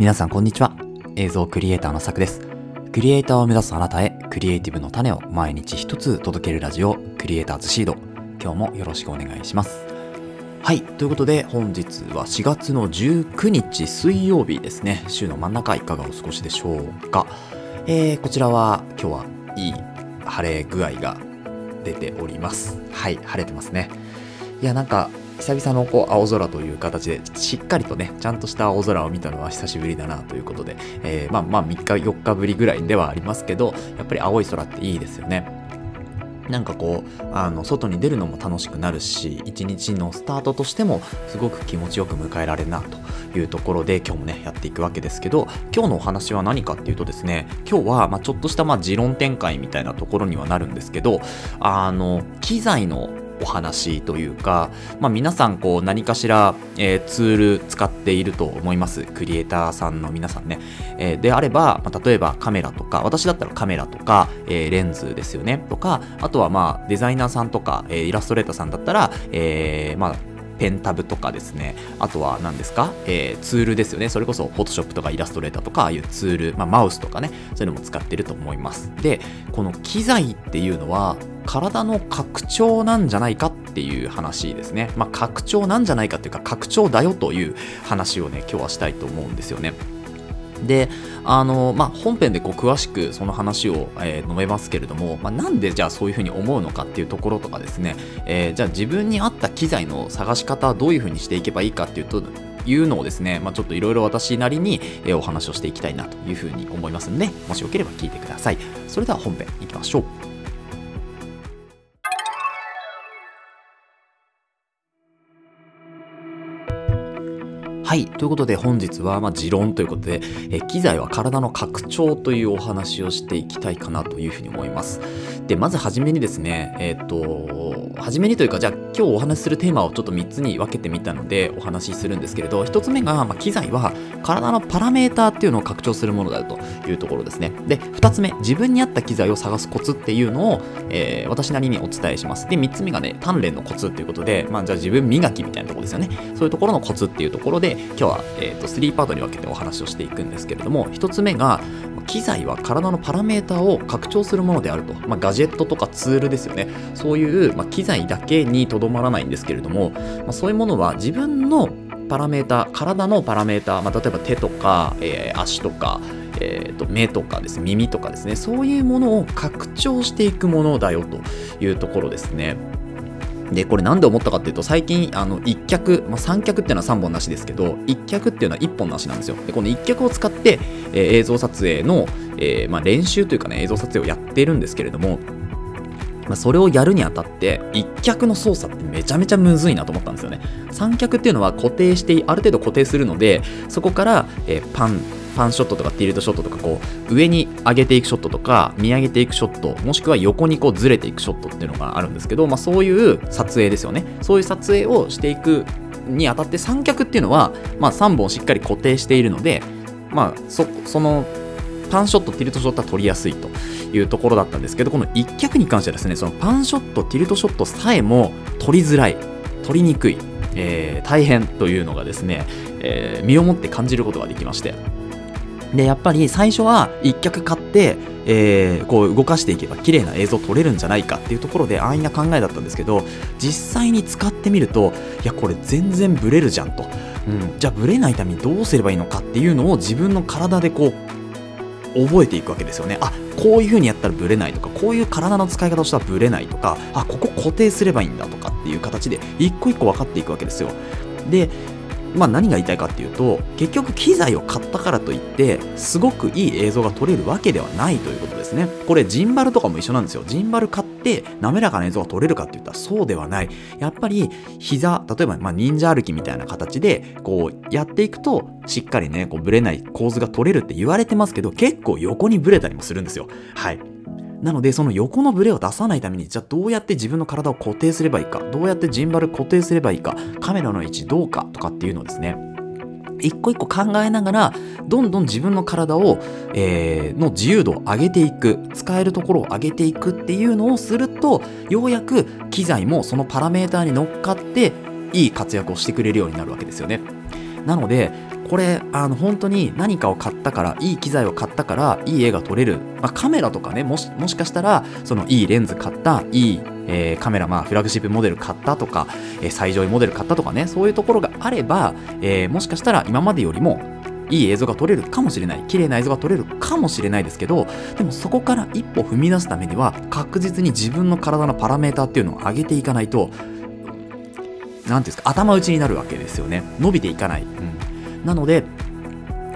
皆さんこんにちは。映像クリエイターのさくです。クリエイターを目指すあなたへ、クリエイティブの種を毎日一つ届けるラジオ、クリエイターズシード。今日もよろしくお願いします。はい。ということで、本日は4月の19日水曜日ですね。週の真ん中いかがお過ごしでしょうか。えー、こちらは今日はいい晴れ具合が出ております。はい。晴れてますね。いや、なんか、久々のこう青空という形で、しっかりとね、ちゃんとした青空を見たのは久しぶりだなということで、えーまあまあ3日、4日ぶりぐらいではありますけど、やっぱり青い空っていいですよね。なんかこう、あの、外に出るのも楽しくなるし、一日のスタートとしても、すごく気持ちよく迎えられるなというところで、今日もね、やっていくわけですけど、今日のお話は何かっていうとですね、今日は、まちょっとした、まあ持論展開みたいなところにはなるんですけど、あの、機材のお話というか、まあ、皆さんこう何かしら、えーツール使っていると思いますクリエイターさんの皆さんね、えーであれば、まあ、例えばカメラとか私だったらカメラとか、えーレンズですよねとかあとはまあデザイナーさんとか、えイラストレーターさんだったら、えまあペンタブとかですね。あとは何ですか、えーツールですよね。それこそ、フォトショップとかイラストレーターとか、ああいうツール、まあ、マウスとかね、そういうのも使ってると思います。で、この機材っていうのは、体の拡張なんじゃないかっていう話ですね。まあ、拡張なんじゃないかっていうか、拡張だよという話をね、今日はしたいと思うんですよね。で、あの、まあ、本編でこう詳しくその話を、えー述べますけれども、まあ、なんでじゃあそういうふうに思うのかっていうところとかですね、えーじゃあ自分に合った機材の探し方どういうふうにしていけばいいかっていうと、いうのをですね、まあ、ちょっといろいろ私なりに、えお話をしていきたいなというふうに思いますので、もしよければ聞いてください。それでは本編いきましょう。はい。ということで本日は、ま、持論ということで、え機材は体の拡張というお話をしていきたいかなというふうに思います。で、まずはじめにですね、えっ、と、はじめにというか、じゃあ今日お話しするテーマをちょっと3つに分けてみたのでお話しするんですけれど、1つ目が、ま、機材は体のパラメーターっていうのを拡張するものだというところですね。で、2つ目、自分に合った機材を探すコツっていうのを、えー私なりにお伝えします。で、3つ目がね、鍛錬のコツっていうことで、まあ、じゃあ自分磨きみたいなところですよね。そういうところのコツっていうところで、今日は、えー、と3パートに分けてお話をしていくんですけれども、1つ目が、機材は体のパラメータを拡張するものであると。まあ、ガジェットとかツールですよね。そういう、まあ、機材だけにとどまらないんですけれども、まあ、そういうものは自分のパラメータ、体のパラメータ、まあ、例えば手とか、えー足とか、えー、と目とかですね耳とかですねそういうものを拡張していくものだよというところですね。で、これなんで思ったかっていうと、最近、あの、一脚、まあ、三脚っていうのは3本なしですけど、一脚っていうのは1本なしなんですよ。で、この一脚を使って、えー映像撮影の、えーまあ、練習というかね、映像撮影をやってるんですけれども、まあ、それをやるにあたって、一脚の操作ってめちゃめちゃむずいなと思ったんですよね。三脚っていうのは固定して、ある程度固定するので、そこから、えーパン、パンショットとかティルトショットとかこう上に上げていくショットとか見上げていくショットもしくは横にこうずれていくショットっていうのがあるんですけど、まあ、そういう撮影ですよねそういう撮影をしていくにあたって三脚っていうのは、まあ、3本しっかり固定しているので、まあ、そのパンショット、ティルトショットは取りやすいというところだったんですけど、この一脚に関してはですね、そのパンショット、ティルトショットさえも取りづらい、取りにくい、えー大変というのがですね、えー身をもって感じることができまして。で、やっぱり最初は一脚買って、えーこう動かしていけば綺麗な映像撮れるんじゃないかっていうところで安易な考えだったんですけど、実際に使ってみると、いや、これ全然ブレるじゃんと。うん、じゃあブレないためにどうすればいいのかっていうのを自分の体でこう覚えていくわけですよね。あこういう風にやったらブレないとか、こういう体の使い方をしたらブレないとか、あここ固定すればいいんだとかっていう形で一個一個分かっていくわけですよ。で、まあ何が言いたいかっていうと、結局機材を買ったからといって、すごくいい映像が撮れるわけではないということですね。これジンバルとかも一緒なんですよ。ジンバル買って滑らかな映像が撮れるかって言ったらそうではない。やっぱり膝、例えばまあ忍者歩きみたいな形で、こうやっていくと、しっかりね、こうブレない構図が取れるって言われてますけど、結構横にブレたりもするんですよ。はい。なので、その横のブレを出さないために、じゃあどうやって自分の体を固定すればいいか、どうやってジンバル固定すればいいか、カメラの位置どうかとかっていうのをですね、一個一個考えながら、どんどん自分の体を、えーの自由度を上げていく、使えるところを上げていくっていうのをすると、ようやく機材もそのパラメーターに乗っかって、いい活躍をしてくれるようになるわけですよね。なので、これあの本当に何かを買ったからいい機材を買ったからいい絵が撮れる、まあ、カメラとかねもしもしかしたらそのいいレンズ買ったいい、えー、カメラ、まあ、フラグシップモデル買ったとか、えー、最上位モデル買ったとかねそういうところがあれば、えー、もしかしたら今までよりもいい映像が撮れるかもしれない綺麗な映像が撮れるかもしれないですけどでもそこから一歩踏み出すためには確実に自分の体のパラメーターっていうのを上げていかないと何ていうんですか頭打ちになるわけですよね。伸びていかない、うん、なので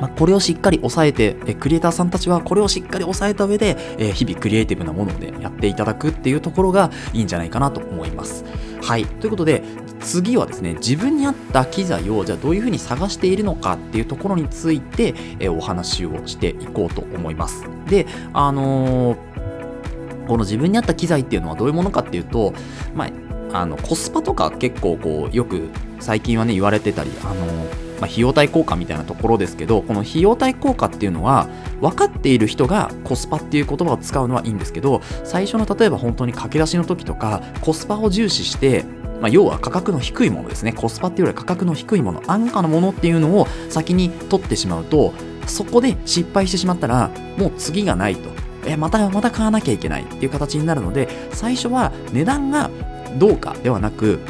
まこれをしっかり抑えて、えクリエイターさんたちはこれをしっかり抑えた上で、え日々クリエイティブなものでやっていただくっていうところがいいんじゃないかなと思います。はい。ということで、次はですね、自分に合った機材をじゃあどういうふうに探しているのかっていうところについて、えお話をしていこうと思います。で、あのー、この自分に合った機材っていうのはどういうものかっていうと、まあ、あのコスパとか結構こうよく最近はね言われてたり、あのーまあ、費用対効果みたいなところですけどこの費用対効果っていうのは分かっている人がコスパっていう言葉を使うのはいいんですけど最初の例えば本当に駆け出しの時とかコスパを重視してまあ、要は価格の低いものですね。コスパっていうよりは価格の低いもの安価なものっていうのを先に取ってしまうとそこで失敗してしまったらもう次がないと。えまたまた買わなきゃいけないっていう形になるので最初は値段がどうかではなく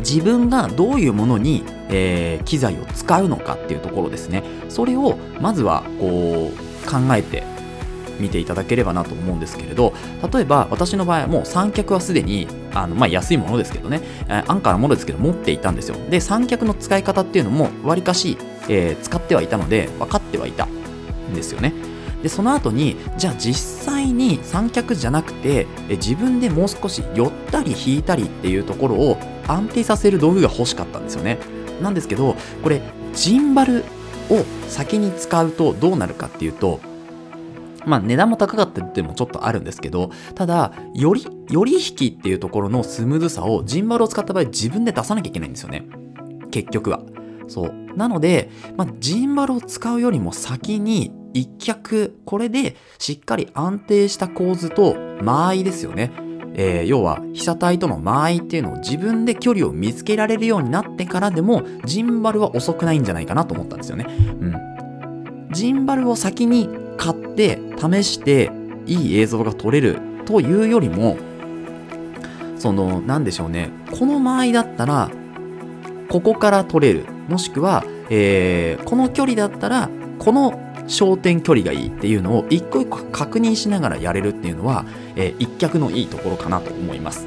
自分がどういうものにえー、機材を使うのかっていうところですね。それをまずはこう考えて見ていただければなと思うんですけれど例えば私の場合はもう三脚はすでにあの、まあ、安いものですけどね、え、安価なものですけど持っていたんですよ。で三脚の使い方っていうのもわりかし、えー、使ってはいたので分かってはいたんですよね。でその後にじゃあ実際に三脚じゃなくて自分でもう少し寄ったり引いたりっていうところを安定させる道具が欲しかったんですよね。なんですけどこれジンバルを先に使うとどうなるかっていうとまあ値段も高かったっていうのもちょっとあるんですけどただよりより引きっていうところのスムーズさをジンバルを使った場合自分で出さなきゃいけないんですよね。結局は。そう。なので、まあ、ジンバルを使うよりも先に一脚これでしっかり安定した構図と間合いですよね。えー、要は被写体との間合いっていうのを自分で距離を見つけられるようになってからでもジンバルは遅くないんじゃないかなと思ったんですよね。うん。ジンバルを先に買って試していい映像が撮れるというよりもその何でしょうねこの間合いだったらここから撮れるもしくは、えー、この距離だったらこの焦点距離がいいっていうのを一個一個確認しながらやれるっていうのは、えー、一脚のいいところかなと思います。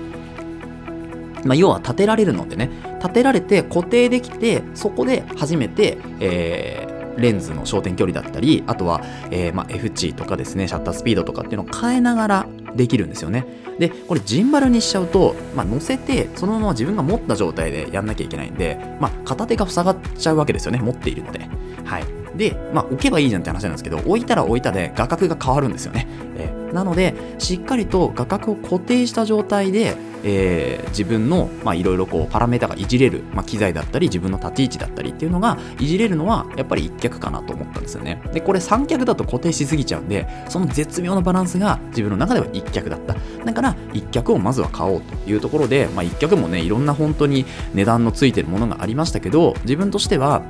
まあ、要は立てられるのでね立てられて固定できてそこで初めて、えー、レンズの焦点距離だったりあとは、えーま、F 値とかですねシャッタースピードとかっていうのを変えながらできるんですよね。でこれジンバルにしちゃうと、ま、乗せてそのまま自分が持った状態でやんなきゃいけないんで、ま、片手が塞がっちゃうわけですよね持っているので。はい。で、まあ、置けばいいじゃんって話なんですけど、置いたら置いたで画角が変わるんですよね。えー、なので、しっかりと画角を固定した状態で、えー、自分のいろいろパラメータがいじれる、まあ、機材だったり、自分の立ち位置だったりっていうのがいじれるのは、やっぱり一脚かなと思ったんですよね。で、これ三脚だと固定しすぎちゃうんで、その絶妙なバランスが自分の中では一脚だった。だから、一脚をまずは買おうというところで、まあ、一脚もね、いろんな本当に値段のついてるものがありましたけど、自分としては、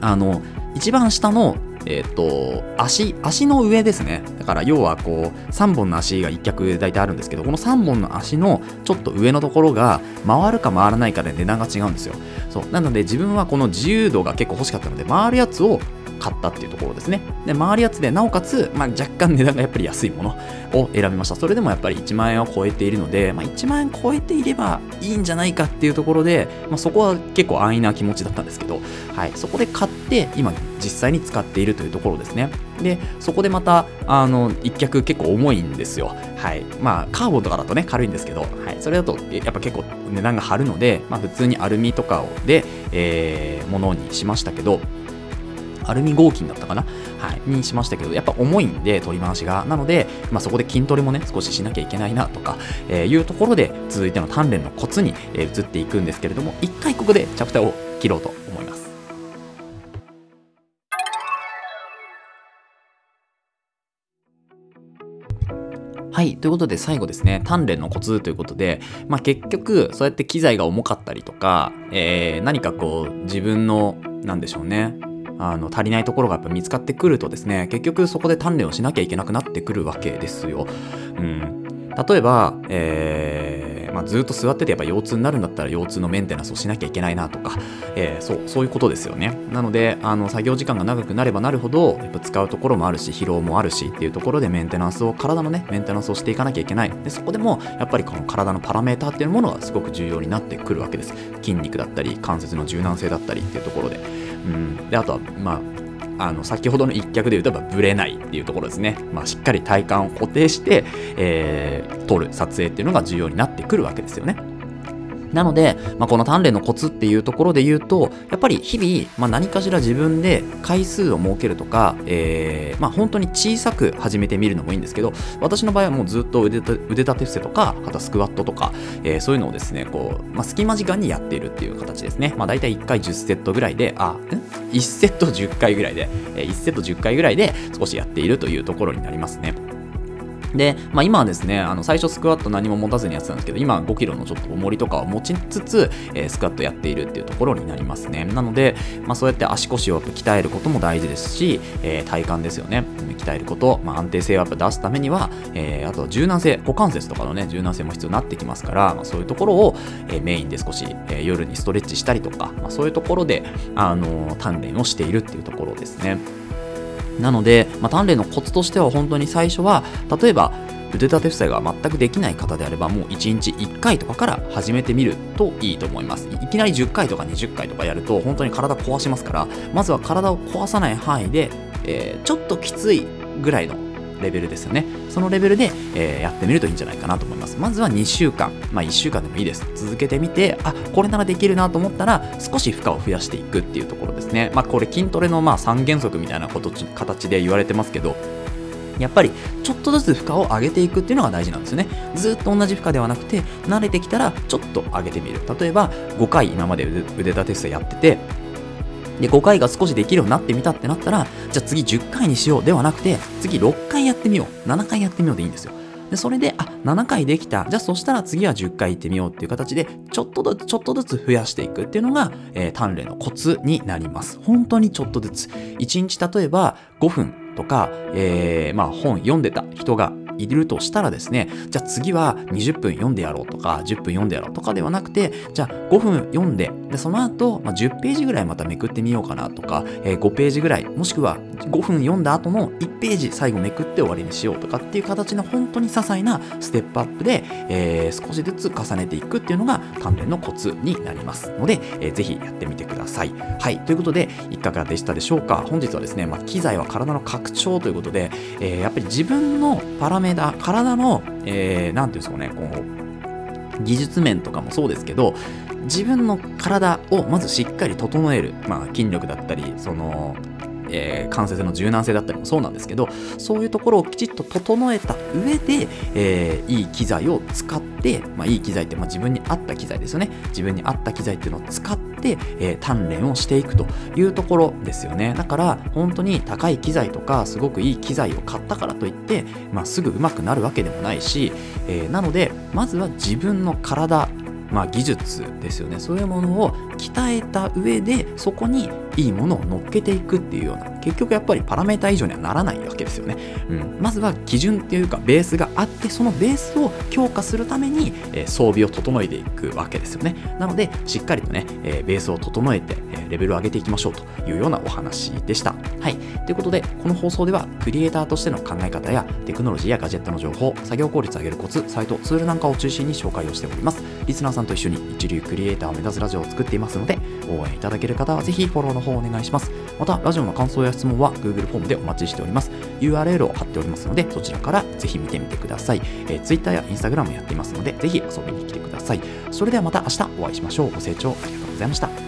あの、一番下のえっ、と、足、足の上ですね。だから要はこう、3本の足が1脚大体あるんですけど、この3本の足のちょっと上のところが回るか回らないかで値段が違うんですよ。そう。なので自分はこの自由度が結構欲しかったので、回るやつを買ったっていうところですね。で、回るやつで、なおかつ、まあ、若干値段がやっぱり安いものを選びました。それでもやっぱり1万円を超えているので、まあ、1万円超えていればいいんじゃないかっていうところで、まあ、そこは結構安易な気持ちだったんですけど、はい、そこで買って、今実際に使っているというところですね。で、そこでまた、あの、一脚結構重いんですよ。はい。まあ、カーボンとかだとね、軽いんですけど、はい。それだと、やっぱ結構値段が張るので、まあ、普通にアルミとかで、えー、ものにしましたけど、アルミ合金だったかな？はい、にしましたけど、やっぱ重いんで、取り回しが。なので、まあ、そこで筋トレもね、少ししなきゃいけないなとか、えー、いうところで、続いての鍛錬のコツに、えー、移っていくんですけれども、一回ここでチャプターを切ろうと思います。はい。ということで最後ですね、鍛錬のコツということで、まあ結局、そうやって機材が重かったりとか、えー、何かこう、自分の、なんでしょうね、あの足りないところがやっぱ見つかってくるとですね結局そこで鍛錬をしなきゃいけなくなってくるわけですよ。うん、例えば、えーまあ、ずっと座っててやっぱ腰痛になるんだったら腰痛のメンテナンスをしなきゃいけないなとか、えー、そうそういうことですよね。なのであの作業時間が長くなればなるほどやっぱ使うところもあるし疲労もあるしっていうところでメンテナンスを体のねメンテナンスをしていかなきゃいけない。でそこでもやっぱりこの体のパラメーターっていうものがすごく重要になってくるわけです。筋肉だったり関節の柔軟性だったりっていうところで。うん。であとはまああの先ほどの一脚で言うとブレないっていうところですね、まあ、しっかり体幹を固定して、えー、撮る撮影っていうのが重要になってくるわけですよね。なので、まあ、この鍛錬のコツっていうところで言うと、やっぱり日々、まあ、何かしら自分で回数を設けるとか、えー、まあ、本当に小さく始めてみるのもいいんですけど、私の場合はもうずっと腕立て伏せとか、あとスクワットとか、えー、そういうのをですね、こう、まあ、隙間時間にやっているっていう形ですね。まあ、大体1回10セットぐらいで、あ、ん ?1 セット10回ぐらいで、えー、1セット10回ぐらいで少しやっているというところになりますね。で、まあ、今はですね、あの最初スクワット何も持たずにやってたんですけど、今5キロのちょっと重りとかを持ちつつ、えー、スクワットやっているっていうところになりますね。なので、まあ、そうやって足腰を鍛えることも大事ですし、えー、体幹ですよね。鍛えること、まあ、安定性をやっぱ出すためには、えー、あと柔軟性、股関節とかのね、柔軟性も必要になってきますから、まあ、そういうところを、えメインで少し、え夜にストレッチしたりとか、まあ、そういうところで、あの鍛錬をしているっていうところですね。なので、まあ、鍛錬のコツとしては本当に最初は例えば腕立て伏せが全くできない方であればもう1日1回とかから始めてみるといいと思います。いきなり10回とか20回とかやると本当に体壊しますからまずは体を壊さない範囲で、えー、ちょっときついぐらいのレベルですよね。そのレベルで、えー、やってみるといいんじゃないかなと思います。まずは2週間、まあ1週間でもいいです。続けてみて、あ、これならできるなと思ったら、少し負荷を増やしていくっていうところですね。まあこれ筋トレのまあ3原則みたいなこと形で言われてますけど、やっぱりちょっとずつ負荷を上げていくっていうのが大事なんですよね。ずっと同じ負荷ではなくて、慣れてきたらちょっと上げてみる。例えば5回今まで腕立て伏せやってて、で、5回が少しできるようになってみたってなったら、じゃあ次10回にしようではなくて、次6回やってみよう。7回やってみようでいいんですよ。で、それで、あ、7回できた。じゃあそしたら次は10回行ってみようっていう形で、ちょっとずつ、ちょっとずつ増やしていくっていうのが、えー、鍛錬のコツになります。本当にちょっとずつ。1日例えば5分とか、えー、まあ本読んでた人がいるとしたらですね、じゃあ次は20分読んでやろうとか、10分読んでやろうとかではなくて、じゃあ5分読んで、でその後、まあ、10ページぐらいまためくってみようかなとか、えー、5ページぐらい、もしくは5分読んだ後の1ページ最後めくって終わりにしようとかっていう形の本当に些細なステップアップで、えー、少しずつ重ねていくっていうのが鍛錬のコツになりますので、えー、ぜひやってみてください。はい、ということで、いかがでしたでしょうか？本日はですね、まあ、機材は体の拡張ということで、えー、やっぱり自分のパラメータ、体の、えー、ていうんですかね、こう、技術面とかもそうですけど、自分の体をまずしっかり整える、まあ、筋力だったり、その、えー、関節の柔軟性だったりもそうなんですけどそういうところをきちっと整えた上で、えー、いい機材を使って、まあ、いい機材って、まあ、自分に合った機材ですよね。自分に合った機材っていうのを使って、えー、鍛錬をしていくというところですよね。だから本当に高い機材とかすごくいい機材を買ったからといって、まあ、すぐ上手くなるわけでもないし、え、なのでまずは自分の体まあ、技術ですよね。そういうものを鍛えた上でそこにいいものを乗っけていくっていうような結局やっぱりパラメータ以上にはならないわけですよね、うん、まずは基準っていうかベースがあってそのベースを強化するために、えー、装備を整えていくわけですよね。なのでしっかりとね、えー、ベースを整えて、えー、レベルを上げていきましょうというようなお話でした。はい。ということでこの放送ではクリエイターとしての考え方やテクノロジーやガジェットの情報作業効率を上げるコツサイトツールなんかを中心に紹介をしております。リスナーさんと一緒に一流クリエイターを目指すラジオを作っていますので応援いただける方はぜひフォローの方をお願いします。またラジオの感想や質問は Google フォームでお待ちしております。URL を貼っておりますのでそちらからぜひ見てみてください、えー、Twitter や Instagram もやっていますのでぜひ遊びに来てください。それではまた明日お会いしましょう。ご清聴ありがとうございました。